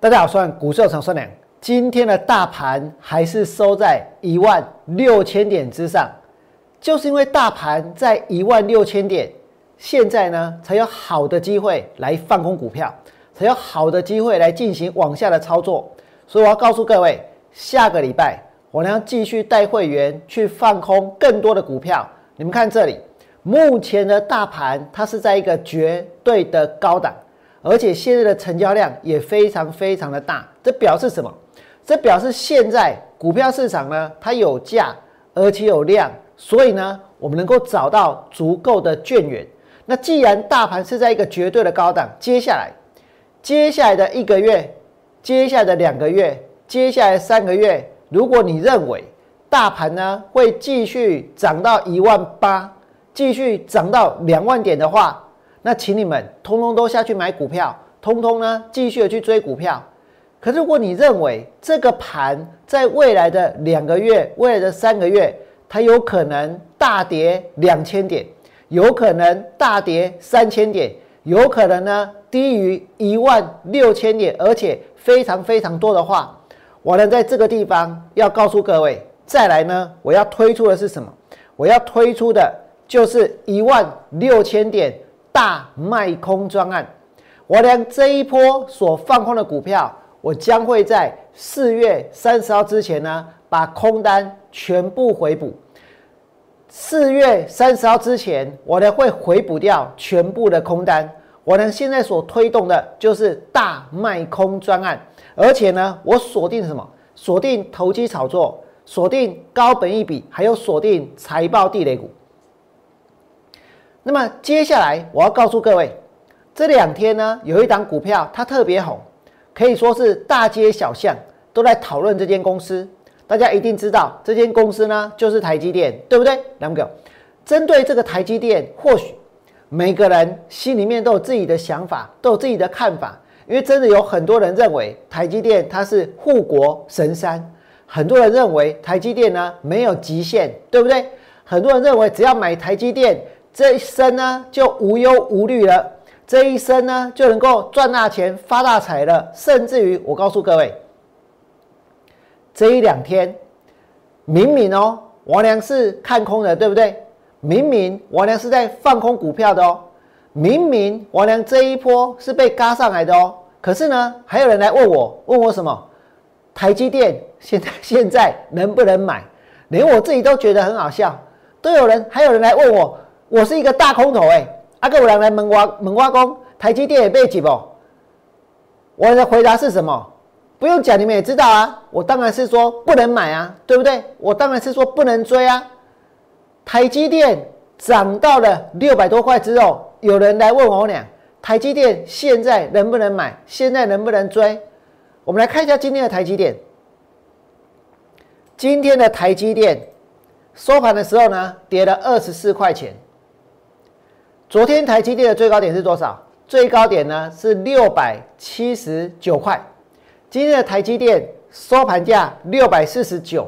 大家好，我是股市常顺良。今天的大盘还是收在一万六千点之上，就是因为大盘在一万六千点，现在呢才有好的机会来放空股票，才有好的机会来进行往下的操作。所以我要告诉各位，下个礼拜我将继续带会员去放空更多的股票。你们看这里，目前的大盘它是在一个绝对的高档。而且现在的成交量也非常非常的大，这表示什么？这表示现在股票市场呢，它有价而且有量，所以呢，我们能够找到足够的券源。那既然大盘是在一个绝对的高档，接下来，接下来的一个月，接下来的两个月，接下来三个月，如果你认为大盘呢会继续涨到一万八，继续涨到两万点的话，那请你们通通都下去买股票，通通呢继续的去追股票。可是如果你认为这个盘在未来的两个月、未来的三个月，它有可能大跌两千点，有可能大跌三千点，有可能呢低于一万六千点，而且非常非常多的话，我呢在这个地方要告诉各位，再来呢我要推出的是什么？我要推出的就是一万六千点。大卖空专案，我将这一波所放空的股票，我将会在四月三十号之前呢，把空单全部回补。四月三十号之前，我呢会回补掉全部的空单。我呢现在所推动的就是大卖空专案，而且呢，我锁定什么？锁定投机炒作，锁定高本一笔，还有锁定财报地雷股。那么接下来我要告诉各位，这两天呢有一档股票它特别红，可以说是大街小巷都在讨论这间公司。大家一定知道这间公司呢就是台积电，对不对？两个针对这个台积电，或许每个人心里面都有自己的想法，都有自己的看法。因为真的有很多人认为台积电它是护国神山，很多人认为台积电呢没有极限，对不对？很多人认为只要买台积电。这一生呢就无忧无虑了，这一生呢就能够赚大钱发大财了，甚至于我告诉各位，这一两天明明哦，王良是看空的，对不对？明明王良是在放空股票的哦，明明王良这一波是被嘎上来的哦，可是呢，还有人来问我，问我什么？台积电现在 现在能不能买？连我自己都觉得很好笑，都有人还有人来问我。我是一个大空头哎，阿哥我两来门挖门挖工，台积电也被挤不？我的回答是什么？不用讲，你们也知道啊。我当然是说不能买啊，对不对？我当然是说不能追啊。台积电涨到了六百多块之后，有人来问我俩，台积电现在能不能买？现在能不能追？我们来看一下今天的台积电。今天的台积电收盘的时候呢，跌了二十四块钱。昨天台积电的最高点是多少？最高点呢是六百七十九块。今天的台积电收盘价六百四十九，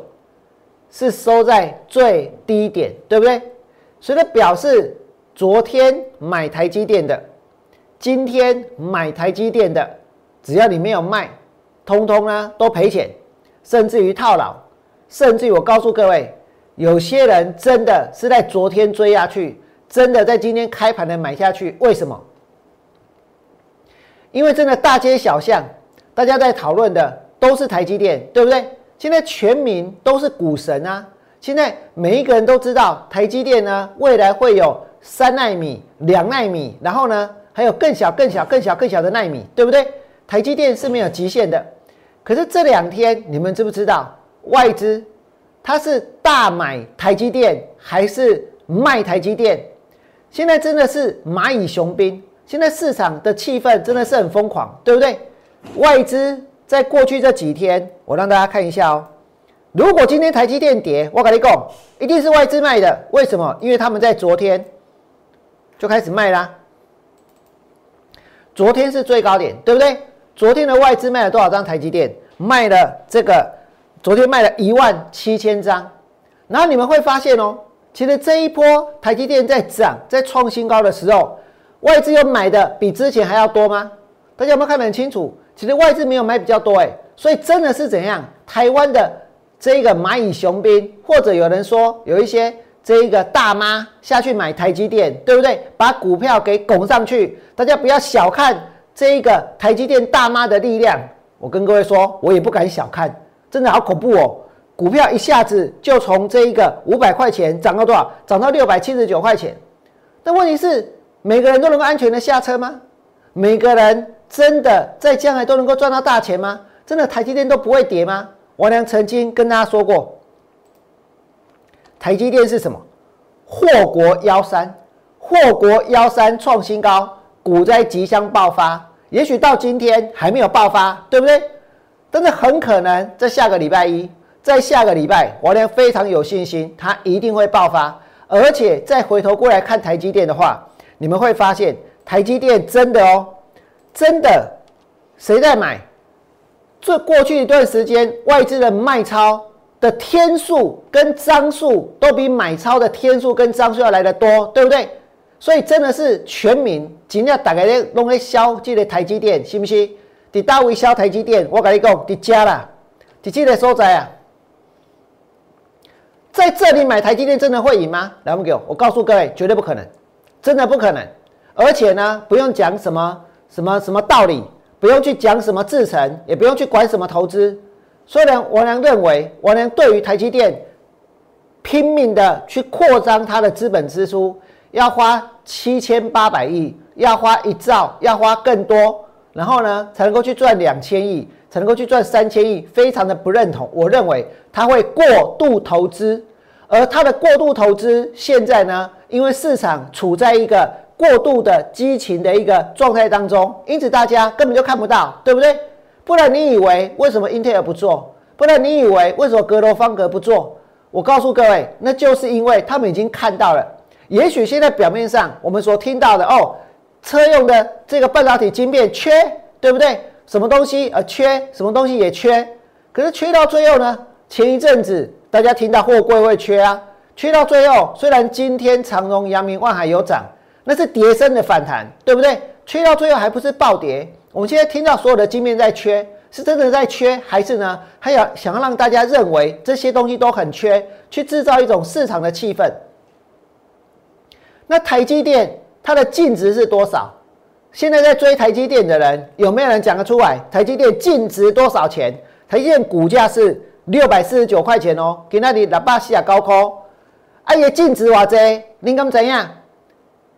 是收在最低点，对不对？所以表示昨天买台积电的，今天买台积电的，只要你没有卖，通通呢都赔钱，甚至于套牢，甚至于我告诉各位，有些人真的是在昨天追下去。真的在今天开盘的买下去，为什么？因为真的大街小巷，大家在讨论的都是台积电，对不对？现在全民都是股神啊！现在每一个人都知道台积电呢，未来会有三纳米、两纳米，然后呢还有更小、更小、更小、更小的纳米，对不对？台积电是没有极限的。可是这两天你们知不知道，外资它是大买台积电还是卖台积电？现在真的是蚂蚁雄兵，现在市场的气氛真的是很疯狂，对不对？外资在过去这几天，我让大家看一下哦。如果今天台积电跌，我跟你讲，一定是外资卖的。为什么？因为他们在昨天就开始卖啦。昨天是最高点，对不对？昨天的外资卖了多少张台积电？卖了这个，昨天卖了一万七千张。然后你们会发现哦。其实这一波台积电在涨、在创新高的时候，外资又买的比之前还要多吗？大家有没有看得很清楚？其实外资没有买比较多哎，所以真的是怎样？台湾的这个蚂蚁雄兵，或者有人说有一些这一个大妈下去买台积电，对不对？把股票给拱上去，大家不要小看这一个台积电大妈的力量。我跟各位说，我也不敢小看，真的好恐怖哦！股票一下子就从这一个五百块钱涨到多少？涨到六百七十九块钱。但问题是，每个人都能够安全的下车吗？每个人真的在将来都能够赚到大钱吗？真的台积电都不会跌吗？王良曾经跟大家说过，台积电是什么？祸国妖山，祸国妖山创新高，股灾即将爆发。也许到今天还没有爆发，对不对？但是很可能在下个礼拜一。在下个礼拜，王良非常有信心，它一定会爆发。而且再回头过来看台积电的话，你们会发现台积电真的哦，真的，谁在买？这过去一段时间，外资的卖超的天数跟张数都比买超的天数跟张数要来的多，对不对？所以真的是全民尽量打开弄来消这个台积电，信不信？你大位销台积电，我跟你讲，你加啦，你这个所在啊。在这里买台积电真的会赢吗？来，我们给我，告诉各位，绝对不可能，真的不可能。而且呢，不用讲什么什么什么道理，不用去讲什么制程，也不用去管什么投资。虽然王良认为，王良对于台积电拼命的去扩张它的资本支出，要花七千八百亿，要花一兆，要花更多，然后呢，才能够去赚两千亿。才能够去赚三千亿，非常的不认同。我认为他会过度投资，而他的过度投资现在呢，因为市场处在一个过度的激情的一个状态当中，因此大家根本就看不到，对不对？不然你以为为什么英特尔不做？不然你以为为什么格罗方格不做？我告诉各位，那就是因为他们已经看到了。也许现在表面上我们所听到的哦，车用的这个半导体晶片缺，对不对？什么东西呃缺，什么东西也缺，可是缺到最后呢？前一阵子大家听到货柜会缺啊，缺到最后，虽然今天长荣、阳明、万海有涨，那是跌升的反弹，对不对？缺到最后还不是暴跌？我们现在听到所有的晶面在缺，是真的在缺，还是呢？还要想要让大家认为这些东西都很缺，去制造一种市场的气氛？那台积电它的净值是多少？现在在追台积电的人，有没有人讲得出来？台积电净值多少钱？台积电股价是六百四十九块钱哦，给那里喇叭西亚高科，哎呀，净值哇这，您敢怎样？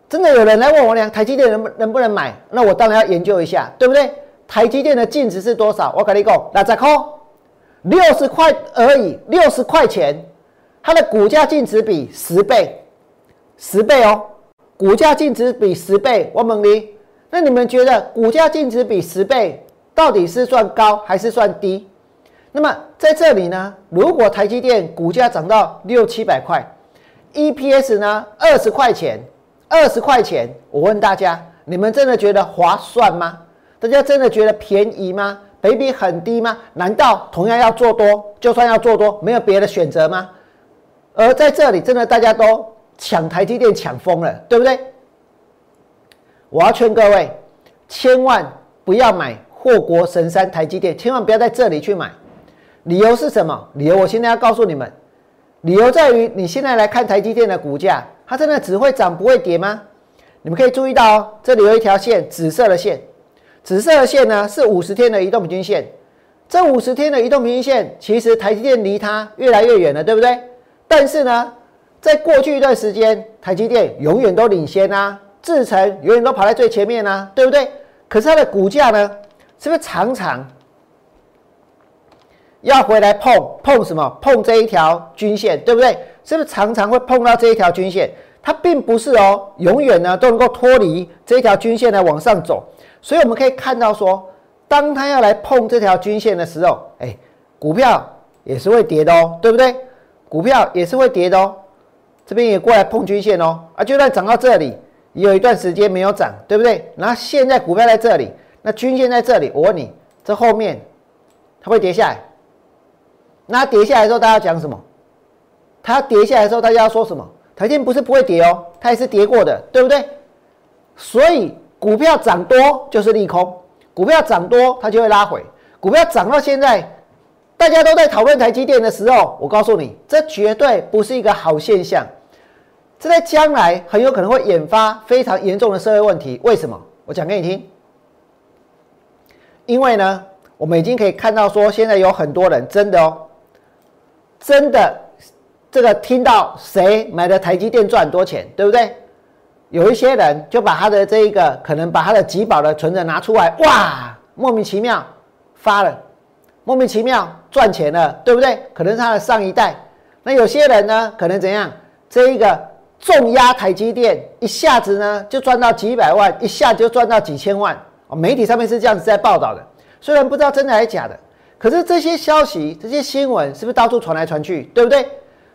真的有人来问我俩，台积电能不能不能买？那我当然要研究一下，对不对？台积电的净值是多少？我跟你讲，那十块，六十块而已，六十块钱，它的股价净值比十倍，十倍哦，股价净值比十倍，我问你。那你们觉得股价净值比十倍到底是算高还是算低？那么在这里呢，如果台积电股价涨到六七百块，EPS 呢二十块钱，二十块钱，我问大家，你们真的觉得划算吗？大家真的觉得便宜吗？倍比很低吗？难道同样要做多，就算要做多，没有别的选择吗？而在这里，真的大家都抢台积电抢疯了，对不对？我要劝各位，千万不要买祸国神山台积电，千万不要在这里去买。理由是什么？理由我现在要告诉你们。理由在于，你现在来看台积电的股价，它真的只会涨不会跌吗？你们可以注意到哦，这里有一条线，紫色的线，紫色的线呢是五十天的移动平均线。这五十天的移动平均线，其实台积电离它越来越远了，对不对？但是呢，在过去一段时间，台积电永远都领先啊。制成永远都跑在最前面呢，对不对？可是它的股价呢，是不是常常要回来碰碰什么？碰这一条均线，对不对？是不是常常会碰到这一条均线？它并不是哦，永远呢都能够脱离这一条均线来往上走。所以我们可以看到说，当它要来碰这条均线的时候，哎，股票也是会跌的哦，对不对？股票也是会跌的哦，这边也过来碰均线哦，啊，就算涨到这里。有一段时间没有涨，对不对？然后现在股票在这里，那均线在这里。我问你，这后面它会跌下来？那跌下来的时候，大家讲什么？它跌下来的时候，大家要说什么？台积不是不会跌哦，它也是跌过的，对不对？所以股票涨多就是利空，股票涨多它就会拉回，股票涨到现在，大家都在讨论台积电的时候，我告诉你，这绝对不是一个好现象，这在将来很有可能会引发非常严重的社会问题。为什么？我讲给你听。因为呢，我们已经可以看到说，现在有很多人真的哦，真的这个听到谁买的台积电赚多钱，对不对？有一些人就把他的这一个可能把他的集保的存折拿出来，哇，莫名其妙发了，莫名其妙赚钱了，对不对？可能是他的上一代。那有些人呢，可能怎样？这一个重压台积电，一下子呢就赚到几百万，一下就赚到几千万。哦媒体上面是这样子在报道的，虽然不知道真的还是假的，可是这些消息、这些新闻是不是到处传来传去，对不对？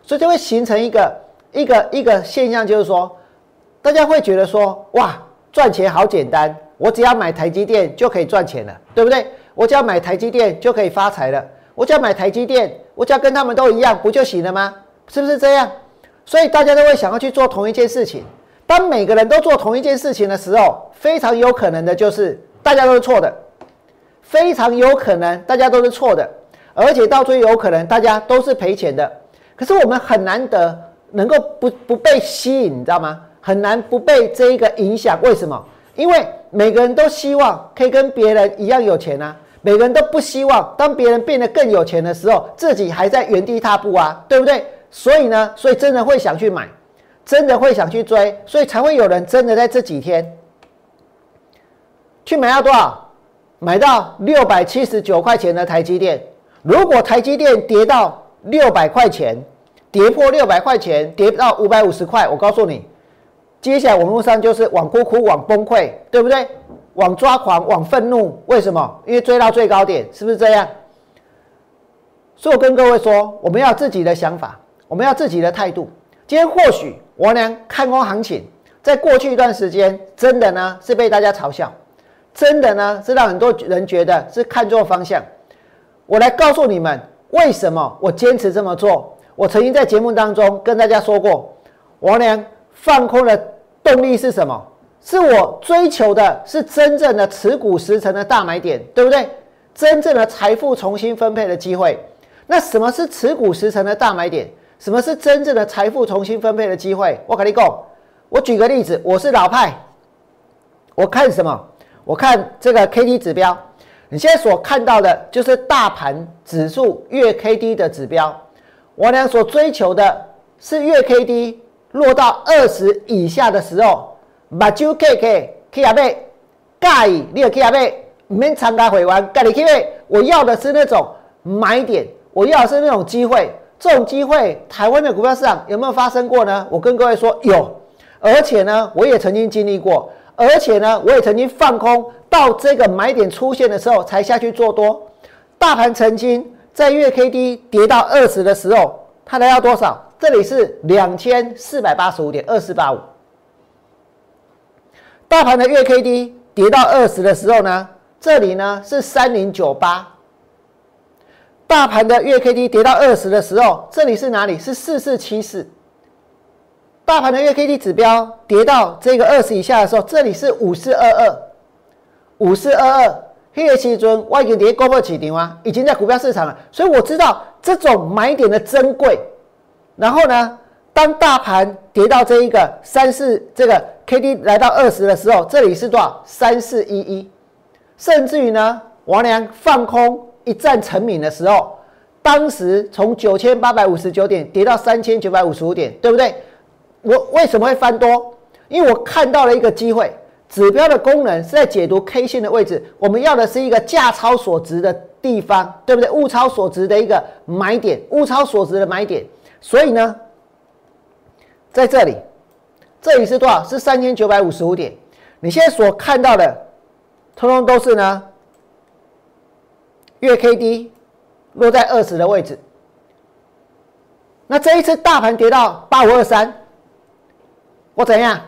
所以就会形成一个一个一个现象，就是说，大家会觉得说，哇，赚钱好简单，我只要买台积电就可以赚钱了，对不对？我只要买台积电就可以发财了，我只要买台积电，我只要跟他们都一样，不就行了吗？是不是这样？所以大家都会想要去做同一件事情。当每个人都做同一件事情的时候，非常有可能的就是。大家都是错的，非常有可能大家都是错的，而且到最有可能大家都是赔钱的。可是我们很难得能够不不被吸引，你知道吗？很难不被这一个影响。为什么？因为每个人都希望可以跟别人一样有钱啊，每个人都不希望当别人变得更有钱的时候，自己还在原地踏步啊，对不对？所以呢，所以真的会想去买，真的会想去追，所以才会有人真的在这几天。去买到多少？买到六百七十九块钱的台积电。如果台积电跌到六百块钱，跌破六百块钱，跌到五百五十块，我告诉你，接下来网络上就是往哭哭，往崩溃，对不对？往抓狂，往愤怒。为什么？因为追到最高点，是不是这样？所以我跟各位说，我们要自己的想法，我们要自己的态度。今天或许我俩看空行情，在过去一段时间，真的呢是被大家嘲笑。真的呢，是让很多人觉得是看错方向。我来告诉你们，为什么我坚持这么做。我曾经在节目当中跟大家说过，王良放空的动力是什么？是我追求的是真正的持股十成的大买点，对不对？真正的财富重新分配的机会。那什么是持股十成的大买点？什么是真正的财富重新分配的机会？我跟你讲，我举个例子，我是老派，我看什么？我看这个 K D 指标，你现在所看到的就是大盘指数月 K D 的指标。我俩所追求的是月 K D 落到二十以下的时候，把就 K K K 下背，介意你 K 下背，唔免参加会员，介你 K 背。我要的是那种买点，我要的是那种机会。这种机会，台湾的股票市场有没有发生过呢？我跟各位说有，而且呢，我也曾经经历过。而且呢，我也曾经放空到这个买点出现的时候才下去做多。大盘曾经在月 K D 跌到二十的时候，它来到多少？这里是两千四百八十五点二四八五。大盘的月 K D 跌到二十的时候呢，这里呢是三零九八。大盘的月 K D 跌到二十的时候，这里是哪里？是四四七四。大盘的月 K D 指标跌到这个二十以下的时候，这里是五四二二，五四二二，黑夜期尊外经跌高破起顶啊，已经在股票市场了，所以我知道这种买点的珍贵。然后呢，当大盘跌到这一个三四这个 K D 来到二十的时候，这里是多少？三四一一，甚至于呢，王良放空一战成名的时候，当时从九千八百五十九点跌到三千九百五十五点，对不对？我为什么会翻多？因为我看到了一个机会，指标的功能是在解读 K 线的位置。我们要的是一个价超所值的地方，对不对？物超所值的一个买点，物超所值的买点。所以呢，在这里，这里是多少？是三千九百五十五点。你现在所看到的，通通都是呢，月 K D 落在二十的位置。那这一次大盘跌到八五二三。我怎样？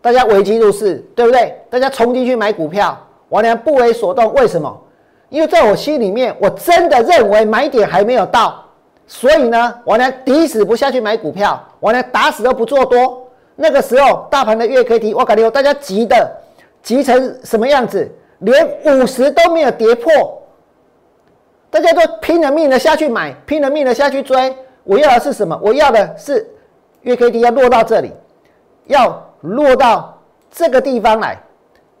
大家危机入市，对不对？大家冲进去买股票，王良不为所动。为什么？因为在我心里面，我真的认为买点还没有到，所以呢，王良抵死不下去买股票，王良打死都不做多。那个时候，大盘的月 K D，我感觉大家急的急成什么样子？连五十都没有跌破，大家都拼了命的下去买，拼了命的下去追。我要的是什么？我要的是月 K D 要落到这里，要落到这个地方来，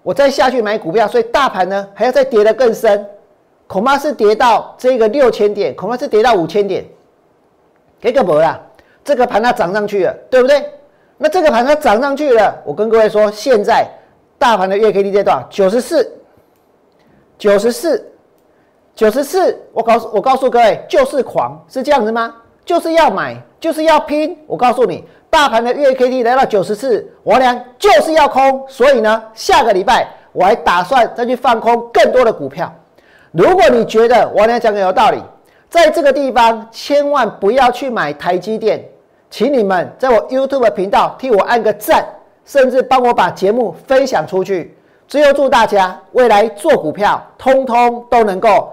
我再下去买股票。所以大盘呢还要再跌得更深，恐怕是跌到这个六千点，恐怕是跌到五千点。给个博啦，这个盘它涨上去了，对不对？那这个盘它涨上去了，我跟各位说，现在大盘的月 K D 在多少？九十四。九十四，九十四，我告诉我告诉各位，就是狂，是这样子吗？就是要买，就是要拼。我告诉你，大盘的月 K D 来到九十四，我俩就是要空。所以呢，下个礼拜我还打算再去放空更多的股票。如果你觉得我俩讲的有道理，在这个地方千万不要去买台积电，请你们在我 YouTube 频道替我按个赞，甚至帮我把节目分享出去。最后祝大家未来做股票，通通都能够